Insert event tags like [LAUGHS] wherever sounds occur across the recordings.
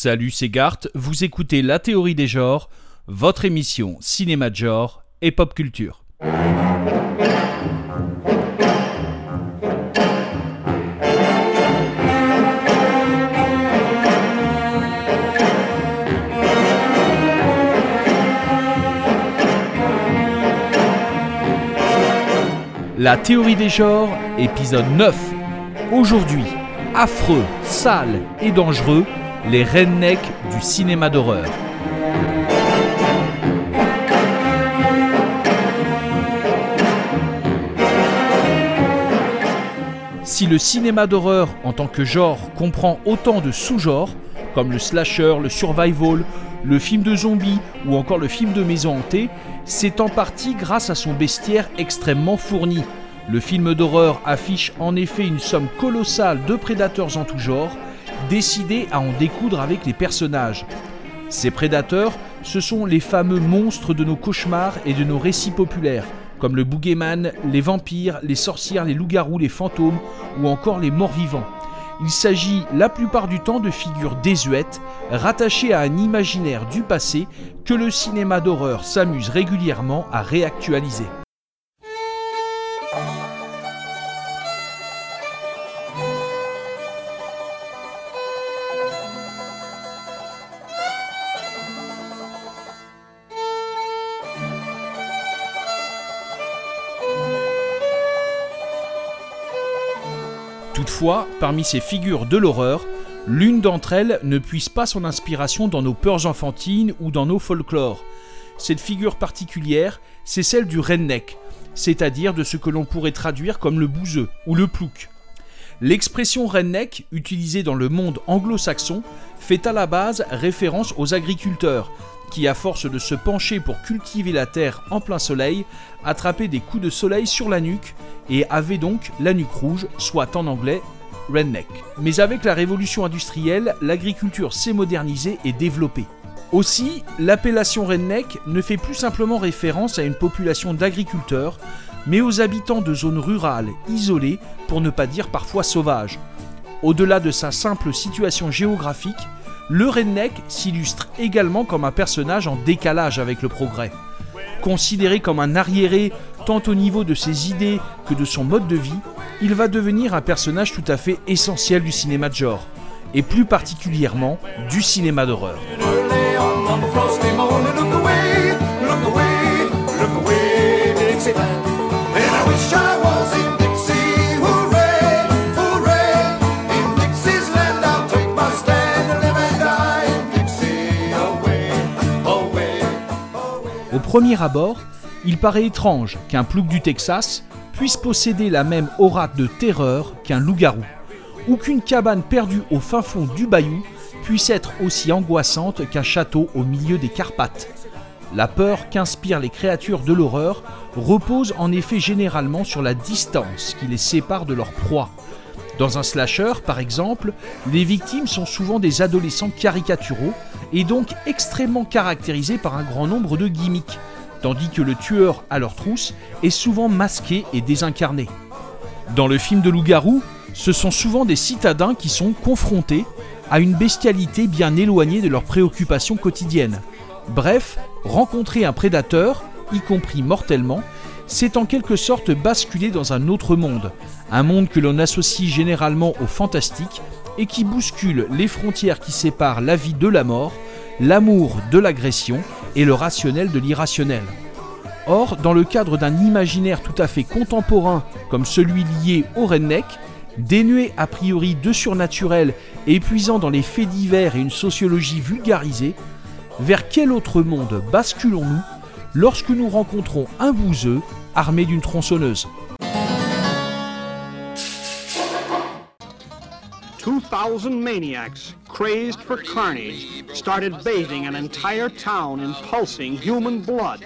Salut, c'est Gart, vous écoutez La théorie des genres, votre émission cinéma de genre et pop culture. La théorie des genres, épisode 9. Aujourd'hui, affreux, sale et dangereux, les rednecks du cinéma d'horreur. Si le cinéma d'horreur en tant que genre comprend autant de sous-genres, comme le slasher, le survival, le film de zombies ou encore le film de maison hantée, c'est en partie grâce à son bestiaire extrêmement fourni. Le film d'horreur affiche en effet une somme colossale de prédateurs en tout genre, décidés à en découdre avec les personnages. Ces prédateurs, ce sont les fameux monstres de nos cauchemars et de nos récits populaires, comme le boogeyman, les vampires, les sorcières, les loups-garous, les fantômes ou encore les morts-vivants. Il s'agit la plupart du temps de figures désuètes, rattachées à un imaginaire du passé que le cinéma d'horreur s'amuse régulièrement à réactualiser. Parmi ces figures de l'horreur, l'une d'entre elles ne puise pas son inspiration dans nos peurs enfantines ou dans nos folklores. Cette figure particulière, c'est celle du redneck, c'est-à-dire de ce que l'on pourrait traduire comme le bouseux ou le plouc. L'expression redneck, utilisée dans le monde anglo-saxon, fait à la base référence aux agriculteurs, qui, à force de se pencher pour cultiver la terre en plein soleil, attrapaient des coups de soleil sur la nuque et avaient donc la nuque rouge, soit en anglais redneck. Mais avec la révolution industrielle, l'agriculture s'est modernisée et développée. Aussi, l'appellation redneck ne fait plus simplement référence à une population d'agriculteurs, mais aux habitants de zones rurales, isolées, pour ne pas dire parfois sauvages. Au-delà de sa simple situation géographique, le redneck s'illustre également comme un personnage en décalage avec le progrès. Considéré comme un arriéré tant au niveau de ses idées que de son mode de vie, il va devenir un personnage tout à fait essentiel du cinéma de genre, et plus particulièrement du cinéma d'horreur. Premier abord, il paraît étrange qu'un plouc du Texas puisse posséder la même aura de terreur qu'un loup-garou, ou qu'une cabane perdue au fin fond du bayou puisse être aussi angoissante qu'un château au milieu des Carpates. La peur qu'inspirent les créatures de l'horreur repose en effet généralement sur la distance qui les sépare de leur proie. Dans un slasher, par exemple, les victimes sont souvent des adolescents caricaturaux et donc extrêmement caractérisés par un grand nombre de gimmicks, tandis que le tueur à leur trousse est souvent masqué et désincarné. Dans le film de loup-garou, ce sont souvent des citadins qui sont confrontés à une bestialité bien éloignée de leurs préoccupations quotidiennes. Bref, rencontrer un prédateur, y compris mortellement, c'est en quelque sorte basculer dans un autre monde, un monde que l'on associe généralement au fantastique et qui bouscule les frontières qui séparent la vie de la mort, l'amour de l'agression et le rationnel de l'irrationnel. Or, dans le cadre d'un imaginaire tout à fait contemporain comme celui lié au redneck, dénué a priori de surnaturel et puisant dans les faits divers et une sociologie vulgarisée, vers quel autre monde basculons-nous lorsque nous rencontrons un bouseux armé d'une tronçonneuse? 2,000 maniacs, crazed for carnage, started bathing an entire town in pulsing human blood.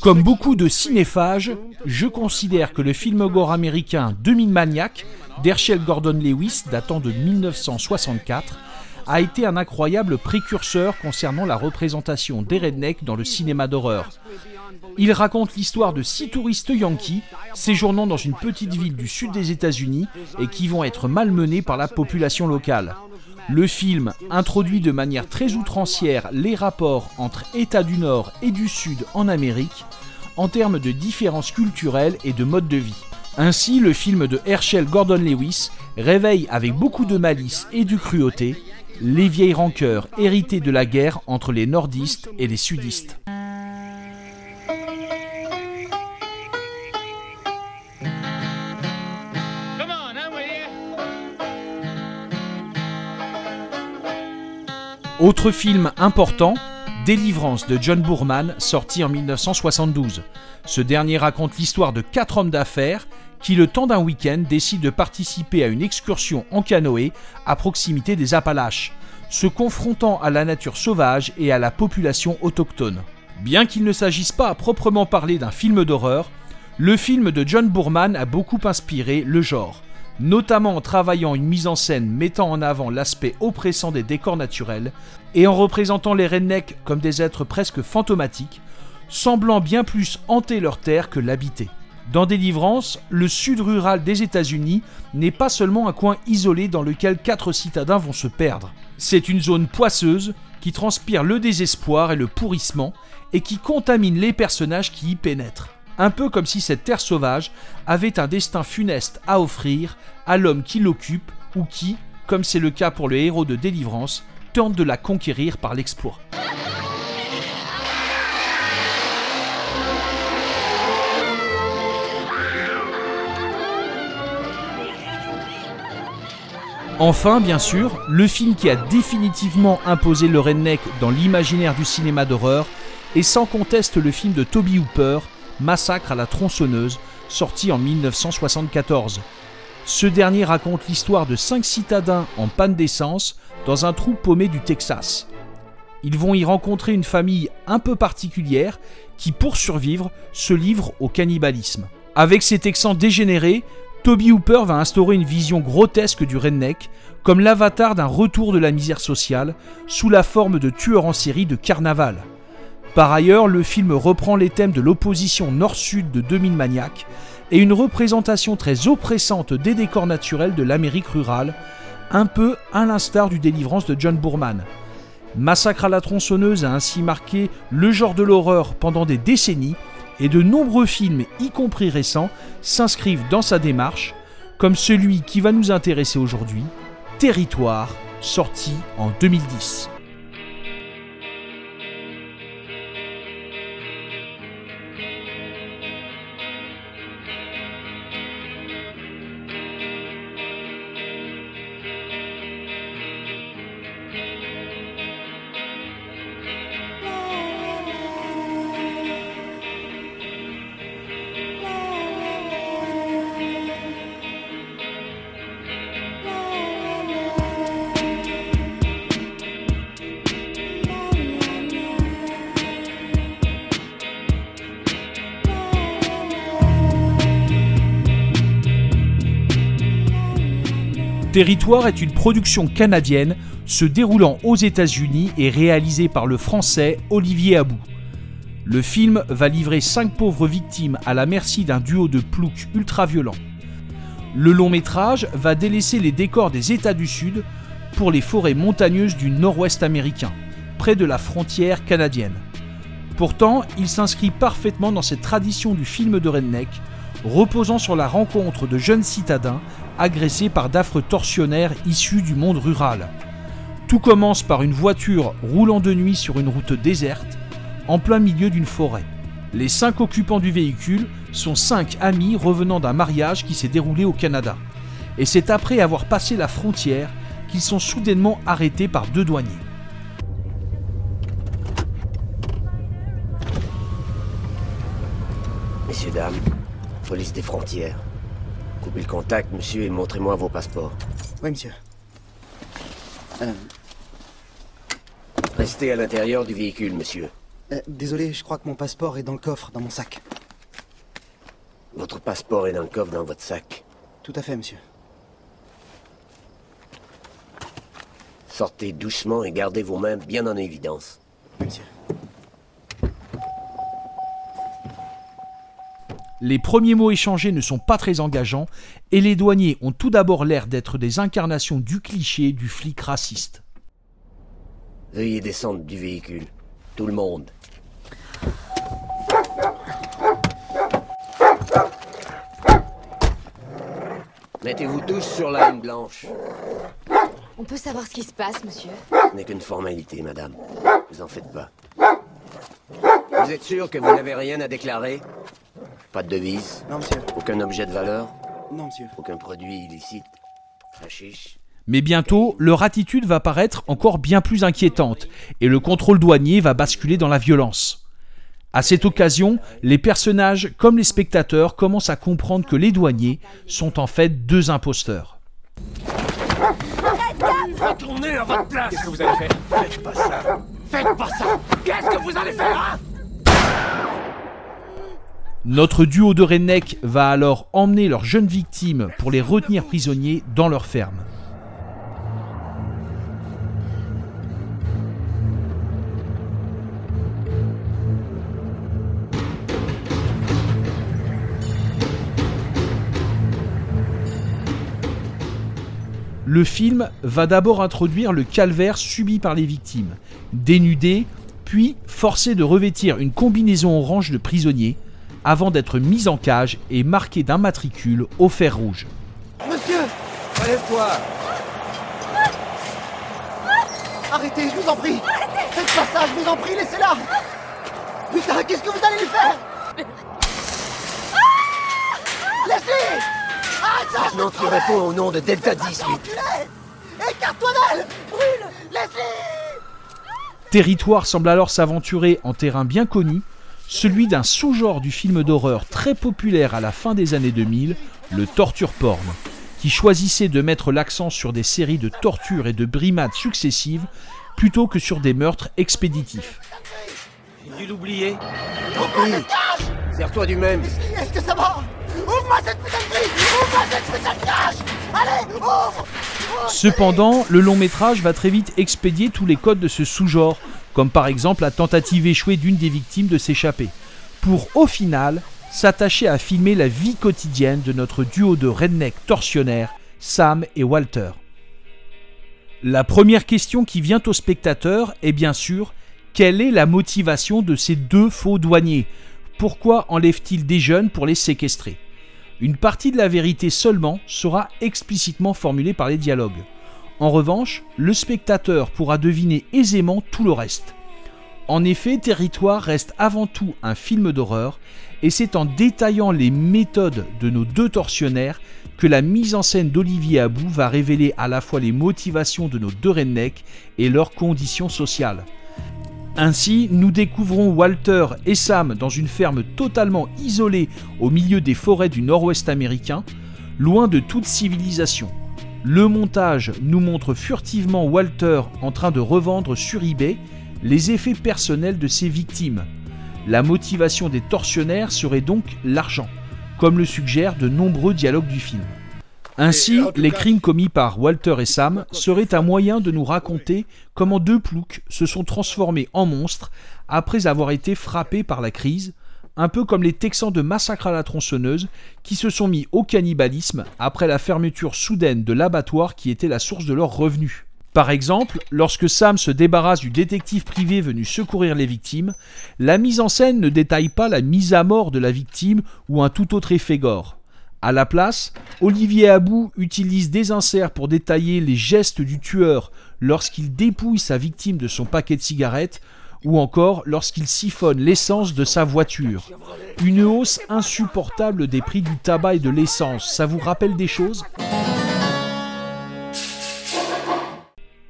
Comme beaucoup de cinéphages, je considère que le film gore américain 2000 Maniacs d'Herschel Gordon Lewis datant de 1964 a été un incroyable précurseur concernant la représentation des rednecks dans le cinéma d'horreur. Il raconte l'histoire de six touristes yankees séjournant dans une petite ville du sud des États-Unis et qui vont être malmenés par la population locale. Le film introduit de manière très outrancière les rapports entre États du Nord et du Sud en Amérique en termes de différences culturelles et de mode de vie. Ainsi, le film de Herschel Gordon Lewis réveille avec beaucoup de malice et de cruauté les vieilles rancœurs héritées de la guerre entre les nordistes et les sudistes. Autre film important, Délivrance de John Boorman, sorti en 1972. Ce dernier raconte l'histoire de quatre hommes d'affaires qui, le temps d'un week-end, décident de participer à une excursion en canoë à proximité des Appalaches, se confrontant à la nature sauvage et à la population autochtone. Bien qu'il ne s'agisse pas à proprement parler d'un film d'horreur, le film de John Boorman a beaucoup inspiré le genre, notamment en travaillant une mise en scène mettant en avant l'aspect oppressant des décors naturels et en représentant les rednecks comme des êtres presque fantomatiques, semblant bien plus hanter leur terre que l'habiter. Dans Délivrance, le sud rural des États-Unis n'est pas seulement un coin isolé dans lequel quatre citadins vont se perdre. C'est une zone poisseuse qui transpire le désespoir et le pourrissement et qui contamine les personnages qui y pénètrent. Un peu comme si cette terre sauvage avait un destin funeste à offrir à l'homme qui l'occupe ou qui, comme c'est le cas pour le héros de Délivrance, tente de la conquérir par l'exploit. Enfin, bien sûr, le film qui a définitivement imposé le redneck dans l'imaginaire du cinéma d'horreur est sans conteste le film de Toby Hooper, Massacre à la tronçonneuse, sorti en 1974. Ce dernier raconte l'histoire de cinq citadins en panne d'essence dans un trou paumé du Texas. Ils vont y rencontrer une famille un peu particulière qui, pour survivre, se livre au cannibalisme. Avec ces Texans dégénérés, Toby Hooper va instaurer une vision grotesque du redneck comme l'avatar d'un retour de la misère sociale sous la forme de tueurs en série de carnaval. Par ailleurs, le film reprend les thèmes de l'opposition nord-sud de 2000 maniaques et une représentation très oppressante des décors naturels de l'Amérique rurale, un peu à l'instar du délivrance de John Boorman. Massacre à la tronçonneuse a ainsi marqué le genre de l'horreur pendant des décennies et de nombreux films, y compris récents, s'inscrivent dans sa démarche, comme celui qui va nous intéresser aujourd'hui, Territoire, sorti en 2010. Territoire est une production canadienne se déroulant aux États-Unis et réalisée par le français Olivier Abou. Le film va livrer cinq pauvres victimes à la merci d'un duo de ploucs ultra-violents. Le long métrage va délaisser les décors des États du Sud pour les forêts montagneuses du nord-ouest américain, près de la frontière canadienne. Pourtant, il s'inscrit parfaitement dans cette tradition du film de redneck, reposant sur la rencontre de jeunes citadins agressés par d'affreux tortionnaires issus du monde rural. Tout commence par une voiture roulant de nuit sur une route déserte, en plein milieu d'une forêt. Les cinq occupants du véhicule sont cinq amis revenant d'un mariage qui s'est déroulé au Canada. Et c'est après avoir passé la frontière qu'ils sont soudainement arrêtés par deux douaniers. Messieurs, dames, police des frontières. Coupez le contact, monsieur, et montrez-moi vos passeports. Oui, monsieur. Euh, Restez à l'intérieur du véhicule, monsieur. euh, désolé, je crois que mon passeport est dans le coffre, dans mon sac. Votre passeport est dans le coffre dans votre sac. Tout à fait, monsieur. Sortez doucement et gardez vos mains bien en évidence. Oui, monsieur. Les premiers mots échangés ne sont pas très engageants et les douaniers ont tout d'abord l'air d'être des incarnations du cliché du flic raciste. Veuillez descendre du véhicule. Tout le monde. Mettez-vous tous sur la ligne blanche. On peut savoir ce qui se passe, monsieur Ce n'est qu'une formalité, madame. Vous en faites pas. Vous êtes sûr que vous n'avez rien à déclarer? Pas de devise. Non, monsieur. Aucun objet de valeur. Non, monsieur. Aucun produit illicite. Hachiche Mais bientôt, leur attitude va paraître encore bien plus inquiétante et le contrôle douanier va basculer dans la violence. À cette occasion, les personnages comme les spectateurs commencent à comprendre que les douaniers sont en fait deux imposteurs. Retournez à votre place. Qu'est-ce que vous allez faire Faites pas ça. Faites pas ça. Qu'est-ce que vous allez faire, hein? Notre duo de redneck va alors emmener leurs jeunes victimes pour les retenir prisonniers dans leur ferme. Le film va d'abord introduire le calvaire subi par les victimes, dénudées, puis forcées de revêtir une combinaison orange de prisonniers, avant d'être mises en cage et marquées d'un matricule au fer rouge. Monsieur! Relève-toi Arrêtez, je vous en prie! Faites pas ça, je vous en prie, laissez-la! Putain, qu'est-ce que vous allez lui faire! Laissez! Arrête ça Je n'entrerai pas au nom de Delta 10, lui. Enculé Écarte-toi d'elle! Brûle! Laissez! Territoire semble alors s'aventurer en terrain bien connu, celui d'un sous-genre du film d'horreur très populaire à la fin des années 2000, le torture porn, qui choisissait de mettre l'accent sur des séries de tortures et de brimades successives plutôt que sur des meurtres expéditifs. J'ai dû l'oublier. Tant pis Sers-toi du même. Est-ce que ça va Ouvre-moi cette putain de grille. Ouvre-moi cette putain de cage. Allez, ouvre. Cependant, le long métrage va très vite expédier tous les codes de ce sous-genre, comme par exemple la tentative échouée d'une des victimes de s'échapper, pour au final s'attacher à filmer la vie quotidienne de notre duo de redneck tortionnaires, Sam et Walter. La première question qui vient au spectateur est bien sûr quelle est la motivation de ces deux faux douaniers? Pourquoi enlèvent-ils des jeunes pour les séquestrer? Une partie de la vérité seulement sera explicitement formulée par les dialogues. En revanche, le spectateur pourra deviner aisément tout le reste. En effet, Territoire reste avant tout un film d'horreur, et c'est en détaillant les méthodes de nos deux tortionnaires que la mise en scène d'Olivier Abou va révéler à la fois les motivations de nos deux rednecks et leurs conditions sociales. Ainsi, nous découvrons Walter et Sam dans une ferme totalement isolée au milieu des forêts du nord-ouest américain, loin de toute civilisation. Le montage nous montre furtivement Walter en train de revendre sur eBay les effets personnels de ses victimes. La motivation des tortionnaires serait donc l'argent, comme le suggèrent de nombreux dialogues du film. Ainsi, les crimes commis par Walter et Sam seraient un moyen de nous raconter comment deux ploucs se sont transformés en monstres après avoir été frappés par la crise, un peu comme les Texans de Massacre à la tronçonneuse qui se sont mis au cannibalisme après la fermeture soudaine de l'abattoir qui était la source de leurs revenus. Par exemple, lorsque Sam se débarrasse du détective privé venu secourir les victimes, la mise en scène ne détaille pas la mise à mort de la victime ou un tout autre effet gore. À la place, Olivier Abou utilise des inserts pour détailler les gestes du tueur lorsqu'il dépouille sa victime de son paquet de cigarettes ou encore lorsqu'il siphonne l'essence de sa voiture. Une hausse insupportable des prix du tabac et de l'essence, ça vous rappelle des choses?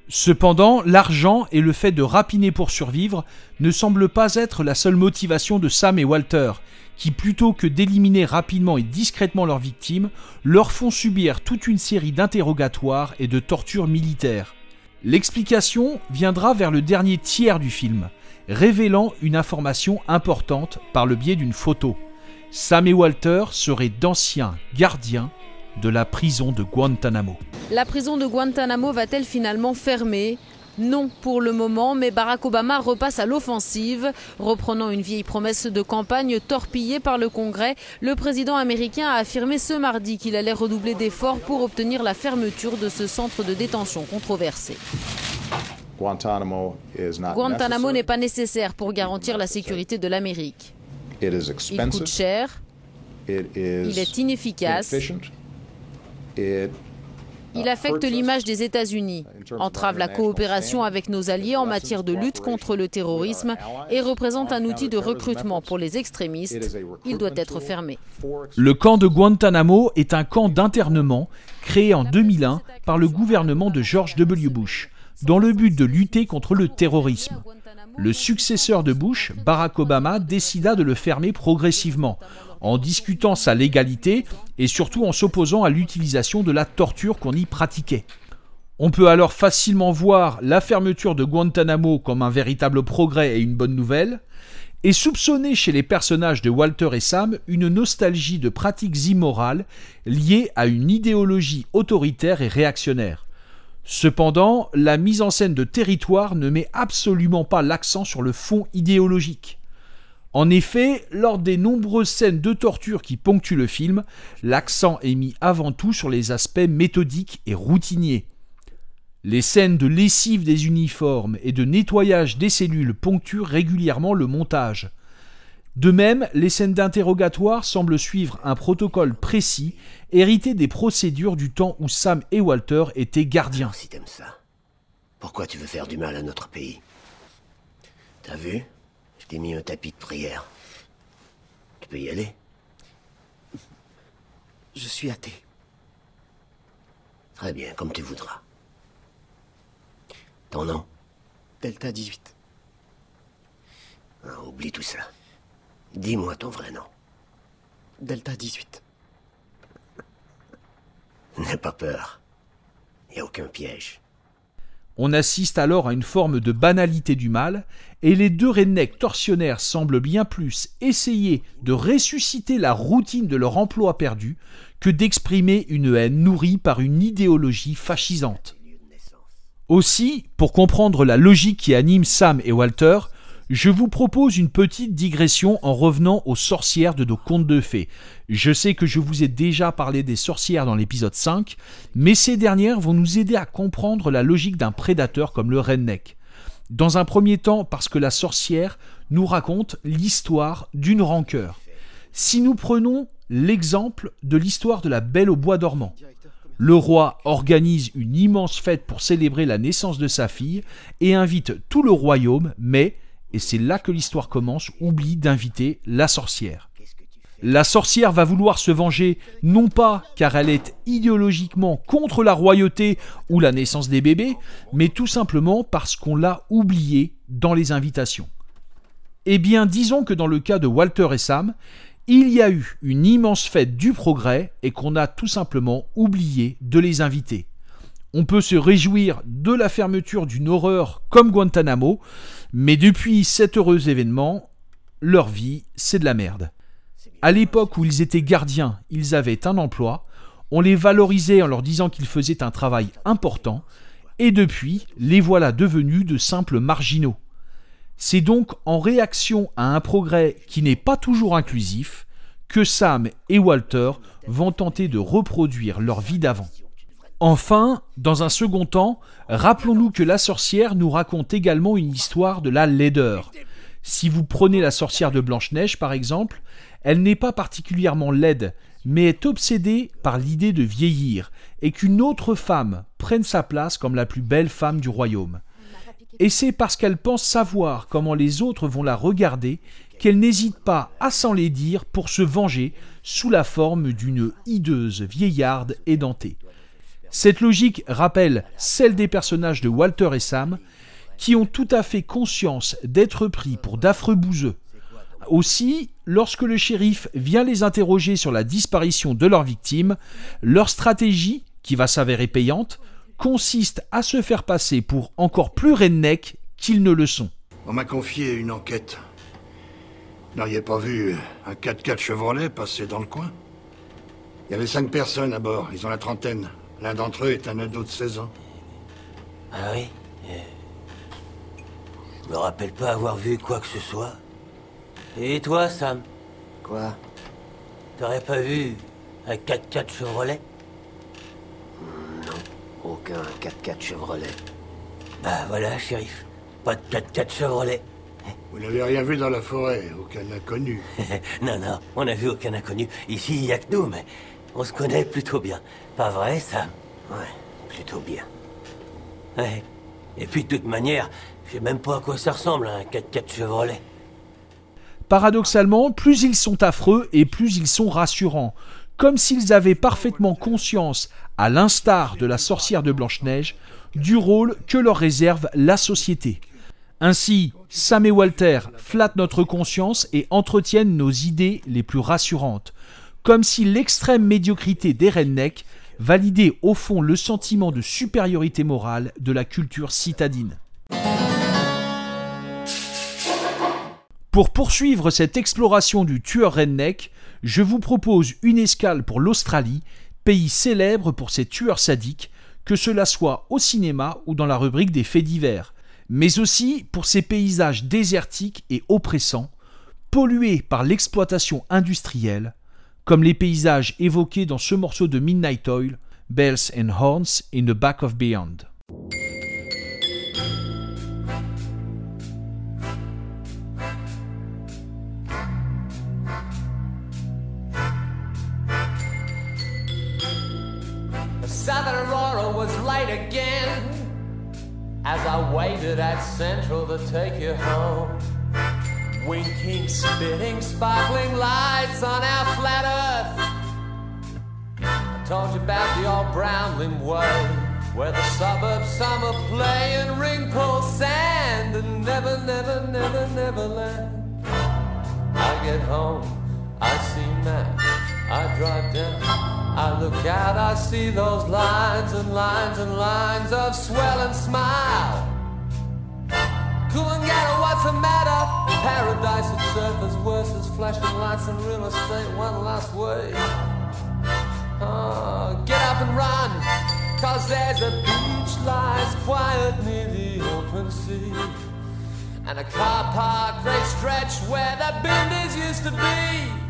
Cependant, l'argent et le fait de rapiner pour survivre ne semblent pas être la seule motivation de Sam et Walter, qui plutôt que d'éliminer rapidement et discrètement leurs victimes, leur font subir toute une série d'interrogatoires et de tortures militaires. L'explication viendra vers le dernier tiers du film, révélant une information importante par le biais d'une photo. Sam et Walter seraient d'anciens gardiens de la prison de Guantanamo. La prison de Guantanamo va-t-elle finalement fermer? Non pour le moment, mais Barack Obama repasse à l'offensive. Reprenant une vieille promesse de campagne torpillée par le Congrès, le président américain a affirmé ce mardi qu'il allait redoubler d'efforts pour obtenir la fermeture de ce centre de détention controversé. Guantanamo n'est pas nécessaire pour garantir la sécurité de l'Amérique. Il coûte cher, il est inefficace, il affecte l'image des États-Unis, entrave la coopération avec nos alliés en matière de lutte contre le terrorisme et représente un outil de recrutement pour les extrémistes. Il doit être fermé. Le camp de Guantanamo est un camp d'internement créé en 2001 par le gouvernement de George W. Bush dans le but de lutter contre le terrorisme. Le successeur de Bush, Barack Obama, décida de le fermer progressivement, en discutant sa légalité et surtout en s'opposant à l'utilisation de la torture qu'on y pratiquait. On peut alors facilement voir la fermeture de Guantanamo comme un véritable progrès et une bonne nouvelle, et soupçonner chez les personnages de Walter et Sam une nostalgie de pratiques immorales liées à une idéologie autoritaire et réactionnaire. Cependant, la mise en scène de territoire ne met absolument pas l'accent sur le fond idéologique. En effet, lors des nombreuses scènes de torture qui ponctuent le film, l'accent est mis avant tout sur les aspects méthodiques et routiniers. Les scènes de lessive des uniformes et de nettoyage des cellules ponctuent régulièrement le montage. De même, les scènes d'interrogatoire semblent suivre un protocole précis, hérité des procédures du temps où Sam et Walter étaient gardiens. ça, pourquoi tu veux faire du mal à notre pays? T'as vu? Je t'ai mis un tapis de prière. Tu peux y aller Je suis athée. Très bien, comme tu voudras. Ton nom? Delta 18. Ah, oublie tout ça. Dis-moi ton vrai nom. Delta 18. N'aie pas peur. Il n'y a aucun piège. On assiste alors à une forme de banalité du mal, et les deux rednecks tortionnaires semblent bien plus essayer de ressusciter la routine de leur emploi perdu que d'exprimer une haine nourrie par une idéologie fascisante. Aussi, pour comprendre la logique qui anime Sam et Walter, je vous propose une petite digression en revenant aux sorcières de nos contes de fées. Je sais que je vous ai déjà parlé des sorcières dans l'épisode 5, mais ces dernières vont nous aider à comprendre la logique d'un prédateur comme le redneck. Dans un premier temps, parce que la sorcière nous raconte l'histoire d'une rancœur. Si nous prenons l'exemple de l'histoire de la Belle au bois dormant, le roi organise une immense fête pour célébrer la naissance de sa fille et invite tout le royaume, mais et c'est là que l'histoire commence, oublie d'inviter la sorcière. La sorcière va vouloir se venger non pas car elle est idéologiquement contre la royauté ou la naissance des bébés, mais tout simplement parce qu'on l'a oubliée dans les invitations. Eh bien, disons que dans le cas de Walter et Sam, il y a eu une immense fête du progrès et qu'on a tout simplement oublié de les inviter. On peut se réjouir de la fermeture d'une horreur comme Guantanamo, mais depuis cet heureux événement, leur vie, c'est de la merde. À l'époque où ils étaient gardiens, ils avaient un emploi, on les valorisait en leur disant qu'ils faisaient un travail important, et depuis, les voilà devenus de simples marginaux. C'est donc en réaction à un progrès qui n'est pas toujours inclusif que Sam et Walter vont tenter de reproduire leur vie d'avant. Enfin, dans un second temps, rappelons-nous que la sorcière nous raconte également une histoire de la laideur. Si vous prenez la sorcière de Blanche-Neige par exemple, elle n'est pas particulièrement laide, mais est obsédée par l'idée de vieillir et qu'une autre femme prenne sa place comme la plus belle femme du royaume. Et c'est parce qu'elle pense savoir comment les autres vont la regarder qu'elle n'hésite pas à s'en les dire pour se venger sous la forme d'une hideuse vieillarde édentée. Cette logique rappelle celle des personnages de Walter et Sam, qui ont tout à fait conscience d'être pris pour d'affreux bouseux. Aussi, lorsque le shérif vient les interroger sur la disparition de leur victime, leur stratégie, qui va s'avérer payante, consiste à se faire passer pour encore plus redneck qu'ils ne le sont. On m'a confié une enquête. N'auriez pas vu un 4x4 Chevrolet passer dans le coin? Il y avait cinq personnes à bord, ils ont la trentaine. L'un d'entre eux est un ado de 16 ans. Ah oui Je me rappelle pas avoir vu quoi que ce soit. Et toi, Sam? Quoi? T'aurais pas vu un 4x4 Chevrolet? Non, aucun 4x4 Chevrolet. Bah voilà, shérif. Pas de 4x4 Chevrolet. Vous n'avez rien vu dans la forêt, aucun inconnu. [LAUGHS] non, non, on n'a vu aucun inconnu. Ici, il y a que nous, mais on se connaît plutôt bien. Pas vrai, Sam Ouais, plutôt bien. Ouais. Et puis, de toute manière, je sais même pas à quoi ça ressemble, un 4x4 Chevrolet. Paradoxalement, plus ils sont affreux et plus ils sont rassurants, comme s'ils avaient parfaitement conscience, à l'instar de la sorcière de Blanche-Neige, du rôle que leur réserve la société. Ainsi, Sam et Walter flattent notre conscience et entretiennent nos idées les plus rassurantes, comme si l'extrême médiocrité des rednecks validait au fond le sentiment de supériorité morale de la culture citadine. Pour poursuivre cette exploration du tueur redneck, je vous propose une escale pour l'Australie, pays célèbre pour ses tueurs sadiques, que cela soit au cinéma ou dans la rubrique des faits divers, mais aussi pour ses paysages désertiques et oppressants, pollués par l'exploitation industrielle, comme les paysages évoqués dans ce morceau de Midnight Oil, Bells and Horns in the Back of Beyond. The Southern Aurora was late again as I waited at Central to take you home. Winking, spitting, sparkling lights on our flat earth. I told you about the old Brownling Way, where the suburbs summer play and ring pull sand and never, never, never, never land. I get home, I see Matt, I drive down, I look out, I see those lines and lines and lines of swell and smile. The matter? Paradise at surface worse as flashing lights and real estate one last way. Oh, get up and run, cause there's a beach lies quiet near the open sea. And a car park they stretch where the benders used to be.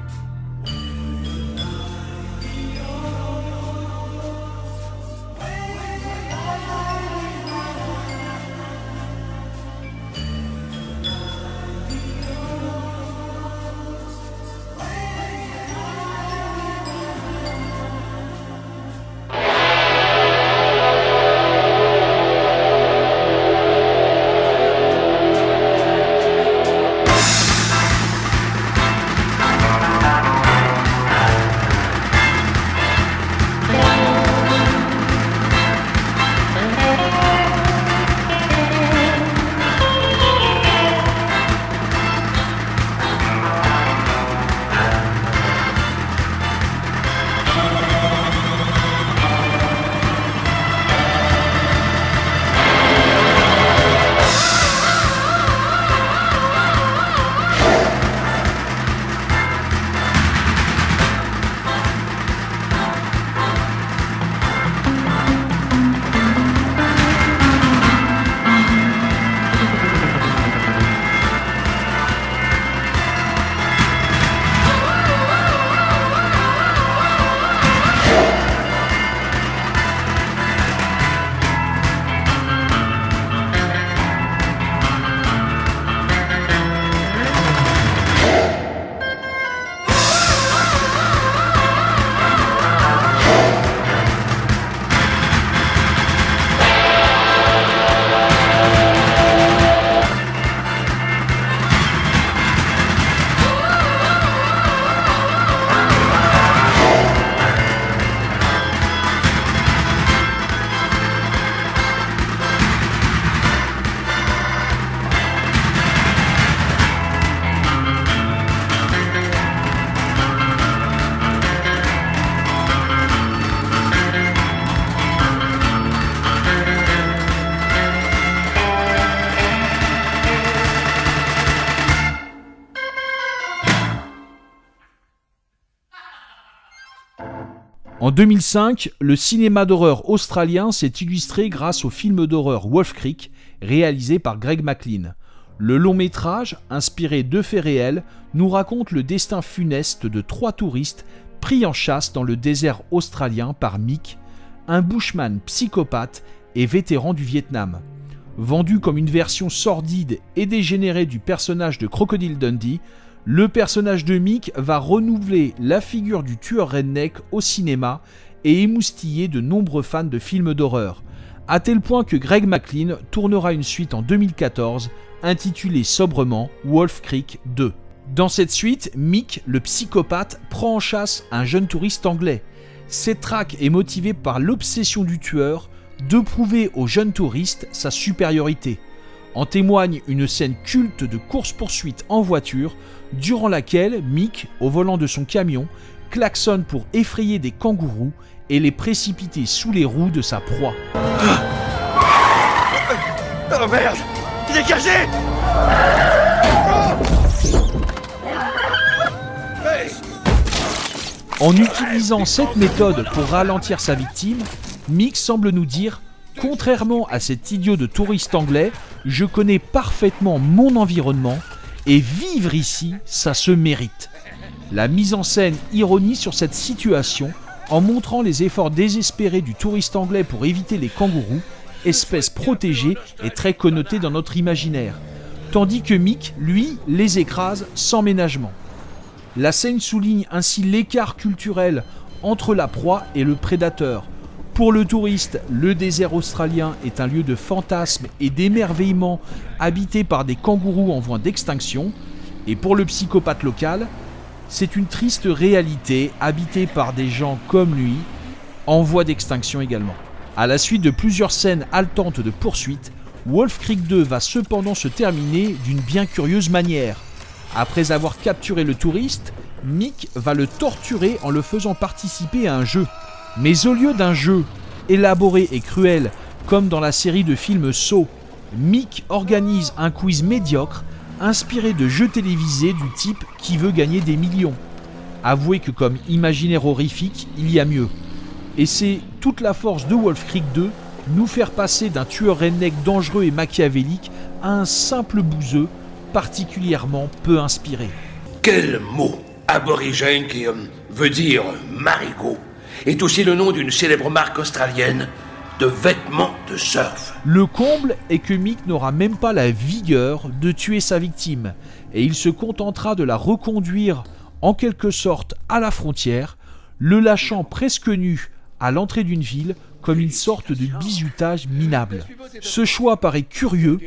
En 2005, le cinéma d'horreur australien s'est illustré grâce au film d'horreur Wolf Creek, réalisé par Greg McLean. Le long métrage, inspiré de faits réels, nous raconte le destin funeste de trois touristes pris en chasse dans le désert australien par Mick, un bushman psychopathe et vétéran du Vietnam. Vendu comme une version sordide et dégénérée du personnage de Crocodile Dundee, le personnage de Mick va renouveler la figure du tueur redneck au cinéma et émoustiller de nombreux fans de films d'horreur, à tel point que Greg McLean tournera une suite en 2014 intitulée sobrement Wolf Creek 2. Dans cette suite, Mick, le psychopathe, prend en chasse un jeune touriste anglais. Cette traque est motivée par l'obsession du tueur de prouver au jeune touriste sa supériorité. En témoigne une scène culte de course-poursuite en voiture, durant laquelle Mick, au volant de son camion, klaxonne pour effrayer des kangourous et les précipiter sous les roues de sa proie. Oh merde Dégagez En utilisant cette méthode pour ralentir sa victime, Mick semble nous dire Contrairement à cet idiot de touriste anglais, je connais parfaitement mon environnement et vivre ici, ça se mérite. La mise en scène ironie sur cette situation en montrant les efforts désespérés du touriste anglais pour éviter les kangourous, espèce protégée et très connotée dans notre imaginaire, tandis que Mick, lui, les écrase sans ménagement. La scène souligne ainsi l'écart culturel entre la proie et le prédateur. Pour le touriste, le désert australien est un lieu de fantasme et d'émerveillement habité par des kangourous en voie d'extinction, et pour le psychopathe local, c'est une triste réalité habitée par des gens comme lui, en voie d'extinction également. À la suite de plusieurs scènes haletantes de poursuite, Wolf Creek 2 va cependant se terminer d'une bien curieuse manière. Après avoir capturé le touriste, Mick va le torturer en le faisant participer à un jeu. Mais au lieu d'un jeu élaboré et cruel comme dans la série de films Saw, Mick organise un quiz médiocre inspiré de jeux télévisés du type Qui veut gagner des millions? Avouez que comme imaginaire horrifique, il y a mieux. Et c'est toute la force de Wolf Creek 2 nous faire passer d'un tueur redneck dangereux et machiavélique à un simple bouseux particulièrement peu inspiré. Quel mot aborigène qui euh, veut dire marigot? Est aussi le nom d'une célèbre marque australienne de vêtements de surf. Le comble est que Mick n'aura même pas la vigueur de tuer sa victime, et il se contentera de la reconduire en quelque sorte à la frontière, le lâchant presque nu à l'entrée d'une ville comme une sorte de bizutage minable. Ce choix paraît curieux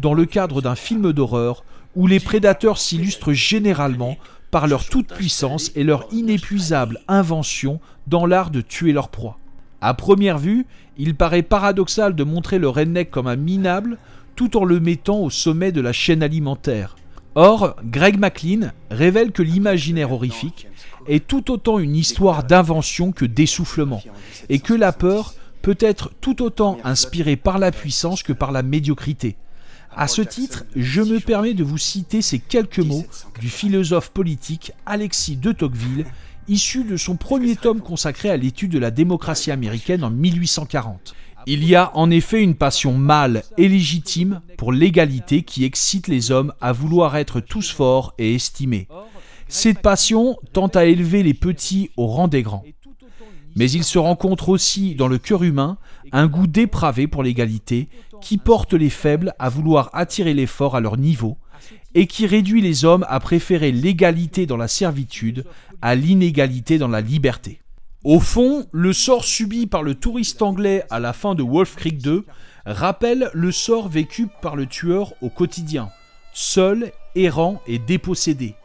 dans le cadre d'un film d'horreur où les prédateurs s'illustrent généralement par leur toute-puissance et leur inépuisable invention dans l'art de tuer leur proie. À première vue, il paraît paradoxal de montrer le redneck comme un minable tout en le mettant au sommet de la chaîne alimentaire. Or, Greg McLean révèle que l'imaginaire horrifique est tout autant une histoire d'invention que d'essoufflement, et que la peur peut être tout autant inspirée par la puissance que par la médiocrité. À ce titre, je me permets de vous citer ces quelques mots du philosophe politique Alexis de Tocqueville, issu de son premier tome consacré à l'étude de la démocratie américaine en 1840. Il y a en effet une passion mâle et légitime pour l'égalité qui excite les hommes à vouloir être tous forts et estimés. Cette passion tend à élever les petits au rang des grands. Mais il se rencontre aussi dans le cœur humain un goût dépravé pour l'égalité qui porte les faibles à vouloir attirer les forts à leur niveau et qui réduit les hommes à préférer l'égalité dans la servitude à l'inégalité dans la liberté. Au fond, le sort subi par le touriste anglais à la fin de Wolf Creek 2 rappelle le sort vécu par le tueur au quotidien, seul, errant et dépossédé.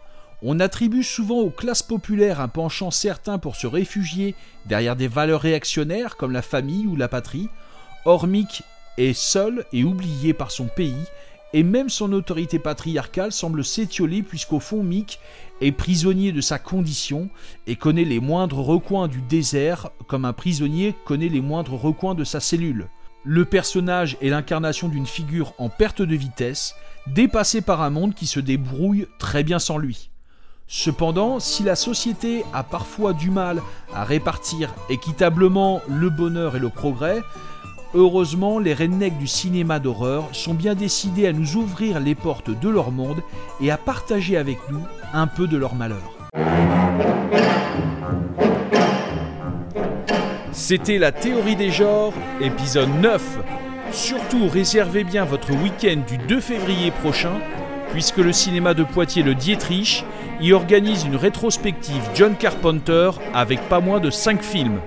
On attribue souvent aux classes populaires un penchant certain pour se réfugier derrière des valeurs réactionnaires comme la famille ou la patrie. Or Mick est seul et oublié par son pays et même son autorité patriarcale semble s'étioler puisqu'au fond Mick est prisonnier de sa condition et connaît les moindres recoins du désert comme un prisonnier connaît les moindres recoins de sa cellule. Le personnage est l'incarnation d'une figure en perte de vitesse, dépassée par un monde qui se débrouille très bien sans lui. Cependant, si la société a parfois du mal à répartir équitablement le bonheur et le progrès, Heureusement, les rednecks du cinéma d'horreur sont bien décidés à nous ouvrir les portes de leur monde et à partager avec nous un peu de leur malheur. C'était la théorie des genres, épisode 9. Surtout réservez bien votre week-end du 2 février prochain, puisque le cinéma de Poitiers le Dietrich y organise une rétrospective John Carpenter avec pas moins de 5 films.